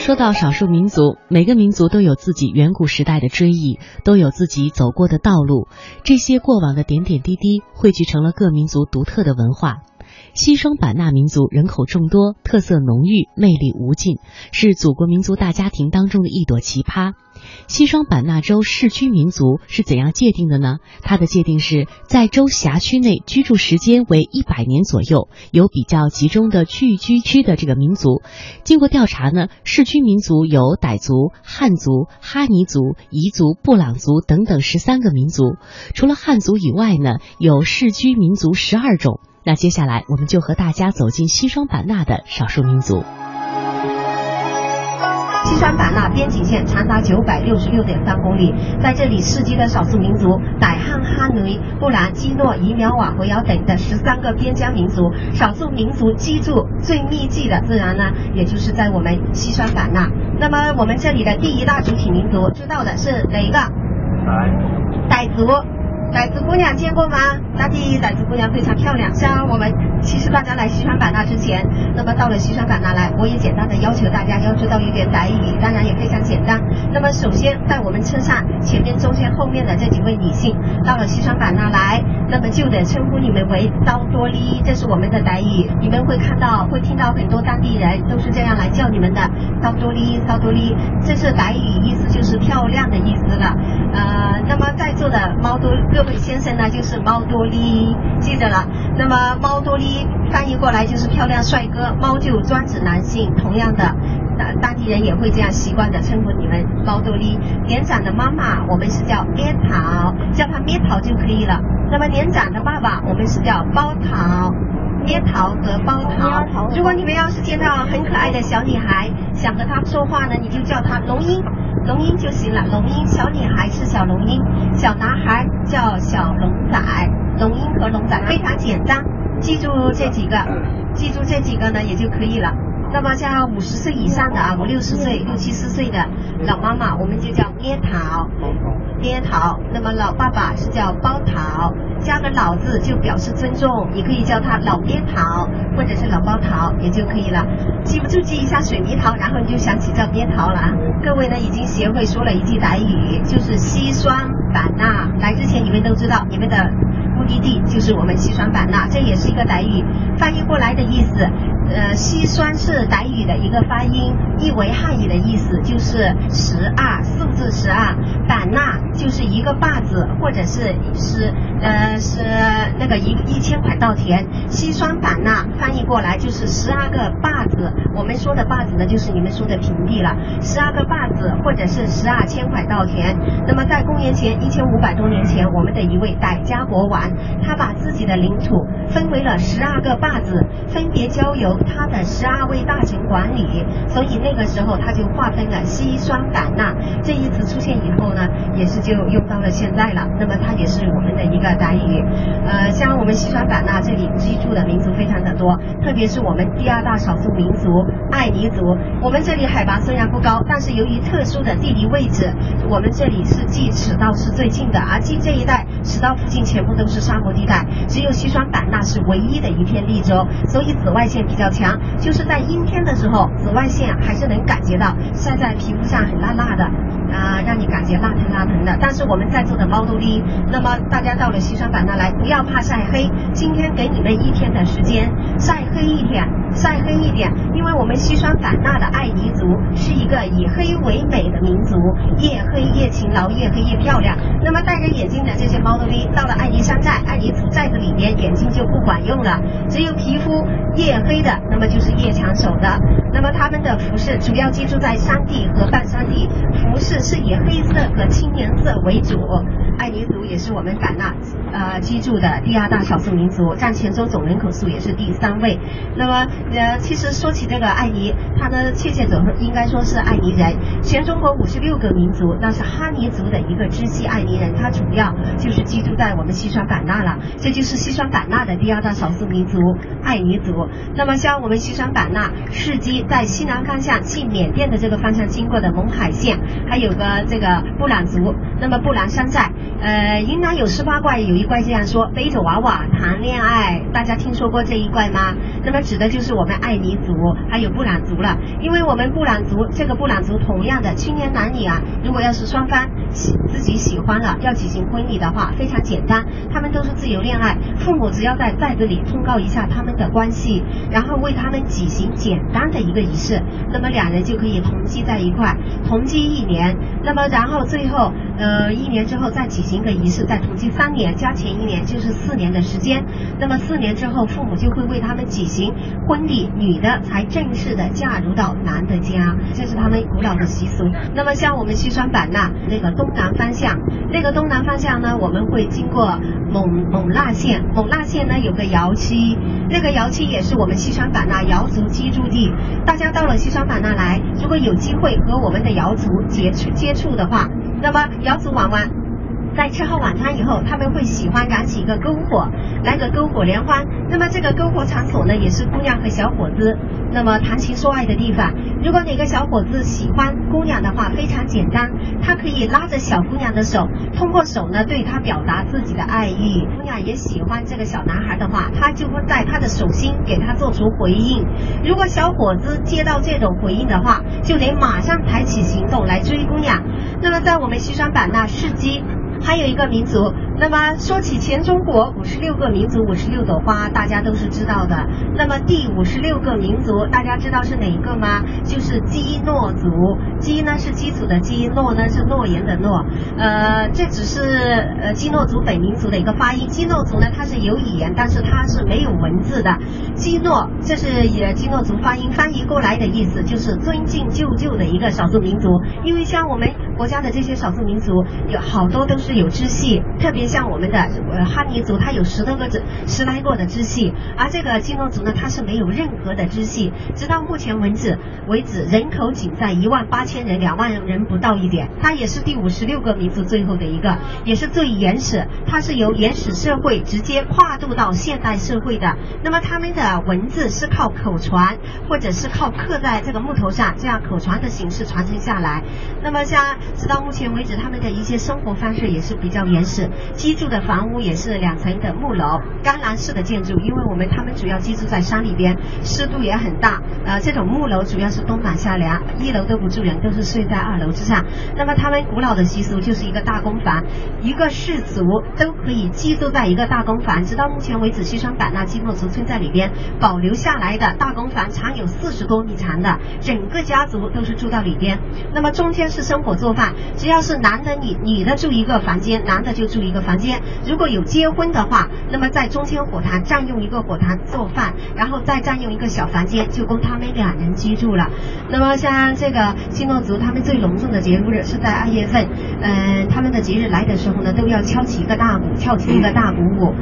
说到少数民族，每个民族都有自己远古时代的追忆，都有自己走过的道路。这些过往的点点滴滴，汇聚成了各民族独特的文化。西双版纳民族人口众多，特色浓郁，魅力无尽，是祖国民族大家庭当中的一朵奇葩。西双版纳州市区民族是怎样界定的呢？它的界定是在州辖区内居住时间为一百年左右，有比较集中的聚居区的这个民族。经过调查呢，市区民族有傣族、汉族、哈尼族、彝族、布朗族等等十三个民族。除了汉族以外呢，有市居民族十二种。那接下来我们就和大家走进西双版纳的少数民族。西双版纳边境线长达九百六十六点三公里，在这里世居的少数民族傣汉哈奴、布兰基诺、彝苗瓦回瑶等的十三个边疆民族，少数民族居住最密集的自然呢，也就是在我们西双版纳。那么我们这里的第一大主体民族，知道的是哪一个？傣傣族。傣族姑娘见过吗？那地傣族姑娘非常漂亮。像我们其实大家来西双版纳之前，那么到了西双版纳来，我也简单的要求大家要知道一点傣语，当然也非常简单。那么首先在我们车上前面、中间、后面的这几位女性，到了西双版纳来，那么就得称呼你们为刀多利，这是我们的傣语。你们会看到、会听到很多当地人都是这样来叫你们的，刀多利、刀多利，这是傣语，意思就是漂亮的意思了。呃，那么在座的猫多。各位先生呢，就是猫多利，记着了。那么猫多利翻译过来就是漂亮帅哥，猫就专指男性。同样的，当地人也会这样习惯的称呼你们猫多利。年长的妈妈，我们是叫咩桃，叫他咩桃就可以了。那么年长的爸爸，我们是叫包桃，咩桃和包桃。如果你们要是见到很可爱的小女孩，想和她说话呢，你就叫她龙英。龙英就行了，龙英小女孩是小龙英，小男孩叫小龙仔，龙英和龙仔非常简单，记住这几个，记住这几个呢也就可以了。那么像五十岁以上的啊，五六十岁、六七十岁的老妈妈，我们就叫边桃，咩桃。那么老爸爸是叫包桃，加个老字就表示尊重，你可以叫他老边桃，或者是老包桃也就可以了。记不住记一下水蜜桃，然后你就想起叫边桃了。各位呢已经学会说了一句傣语，就是西双版纳。来之前你们都知道，你们的目的地就是我们西双版纳，这也是一个傣语，翻译过来的意思。呃，西双是傣语的一个发音，译为汉语的意思就是十二，数字十二。版纳就是一个坝子，或者是是呃是那个一一千块稻田。西双版纳翻译过来就是十二个坝子。我们说的坝子呢，就是你们说的平地了。十二个坝子，或者是十二千块稻田。那么在公元前一千五百多年前，我们的一位傣家国王，他把自己的领土分为了十二个坝子，分别交由。他的十二位大臣管理，所以那个时候他就划分了西双版纳这一次出现以后呢，也是就用到了现在了。那么它也是我们的一个傣语。呃，像我们西双版纳这里居住的民族非常的多，特别是我们第二大少数民族爱尼族。我们这里海拔虽然不高，但是由于特殊的地理位置，我们这里是距赤道是最近的，而近这一带赤道附近全部都是沙漠地带，只有西双版纳是唯一的一片绿洲，所以紫外线比较。强就是在阴天的时候，紫外线还是能感觉到晒在皮肤上很辣辣的。啊，但是我们在座的猫多利，那么大家到了西双版纳来，不要怕晒黑，今天给你们一天的时间晒黑一点，晒黑一点，因为我们西双版纳的爱尼族是一个以黑为美的民族，越黑越勤劳，越黑越漂亮。那么戴着眼镜的这些猫多利，到了爱尼山寨、爱尼族寨子里面，眼睛就不管用了，只有皮肤越黑的。那么就是越抢手的。那么他们的服饰主要居住在山地和半山地，服饰是以黑色和青颜色为主。爱尼族也是我们版纳呃居住的第二大少数民族，占全州总人口数也是第三位。那么呃，其实说起这个爱尼，它的确切者应该说是爱尼人。全中国五十六个民族，那是哈尼族的一个支系爱尼人，他主要就是居住在我们西双版纳了。这就是西双版纳的第二大少数民族爱尼族。那么像我们西双版纳市基在西南方向去缅甸的这个方向经过的勐海县，还有个这个布朗族，那么布朗山寨，呃，云南有十八怪，有一怪这样说：背着娃娃谈恋爱。大家听说过这一怪吗？那么指的就是我们爱尼族还有布朗族了。因为我们布朗族这个布朗族同样的青年男女啊，如果要是双方喜自己喜欢了要举行婚礼的话，非常简单，他们都是自由恋爱，父母只要在在子里通告一下他们的关系，然后为他们举行简单的一个仪式，那么两人就可以同居在一块，同居一年，那么然后最后呃一年之后再举行。一个仪式，再同居三年，加前一年就是四年的时间。那么四年之后，父母就会为他们举行婚礼，女的才正式的嫁入到男的家，这是他们古老的习俗。那么像我们西双版纳那个东南方向，那个东南方向呢，我们会经过勐勐腊县，勐腊县呢有个窑区，那个窑区也是我们西双版纳瑶族居住地。大家到了西双版纳来，如果有机会和我们的瑶族接触接触的话，那么要是玩玩。在吃好晚餐以后，他们会喜欢燃起一个篝火，来个篝火联欢。那么这个篝火场所呢，也是姑娘和小伙子那么谈情说爱的地方。如果哪个小伙子喜欢姑娘的话，非常简单，他可以拉着小姑娘的手，通过手呢对她表达自己的爱意。姑娘也喜欢这个小男孩的话，他就会在他的手心给他做出回应。如果小伙子接到这种回应的话，就得马上抬起行动来追姑娘。那么在我们西双版纳市基。还有一个民族。那么说起全中国五十六个民族五十六朵花，大家都是知道的。那么第五十六个民族，大家知道是哪一个吗？就是基诺族。基呢是基础的基，诺呢是诺言的诺。呃，这只是呃基诺族本民族的一个发音。基诺族呢，它是有语言，但是它是没有文字的。基诺，这是也基诺族发音翻译过来的意思，就是尊敬舅舅的一个少数民族。因为像我们国家的这些少数民族，有好多都是有支系，特别。像我们的呃哈尼族，它有十多个支十来个的支系，而这个基诺族呢，它是没有任何的支系。直到目前为止，为止人口仅在一万八千人，两万人不到一点。它也是第五十六个民族最后的一个，也是最原始。它是由原始社会直接跨度到现代社会的。那么他们的文字是靠口传，或者是靠刻在这个木头上，这样口传的形式传承下来。那么像直到目前为止，他们的一些生活方式也是比较原始。居住的房屋也是两层的木楼，干栏式的建筑，因为我们他们主要居住在山里边，湿度也很大。呃，这种木楼主要是冬暖夏凉，一楼都不住人，都是睡在二楼之上。那么他们古老的习俗就是一个大公房，一个氏族都可以居住在一个大公房。直到目前为止，西双版纳基诺族村在里边保留下来的大公房长有四十多米长的，整个家族都是住到里边。那么中间是生火做饭，只要是男的女女的住一个房间，男的就住一个房。间如果有结婚的话，那么在中间火塘占用一个火塘做饭，然后再占用一个小房间，就供他们两人居住了。那么像这个基诺族，他们最隆重的节日是在二月份，嗯，他们的节日来的时候呢，都要敲起一个大鼓，跳起一个大鼓舞。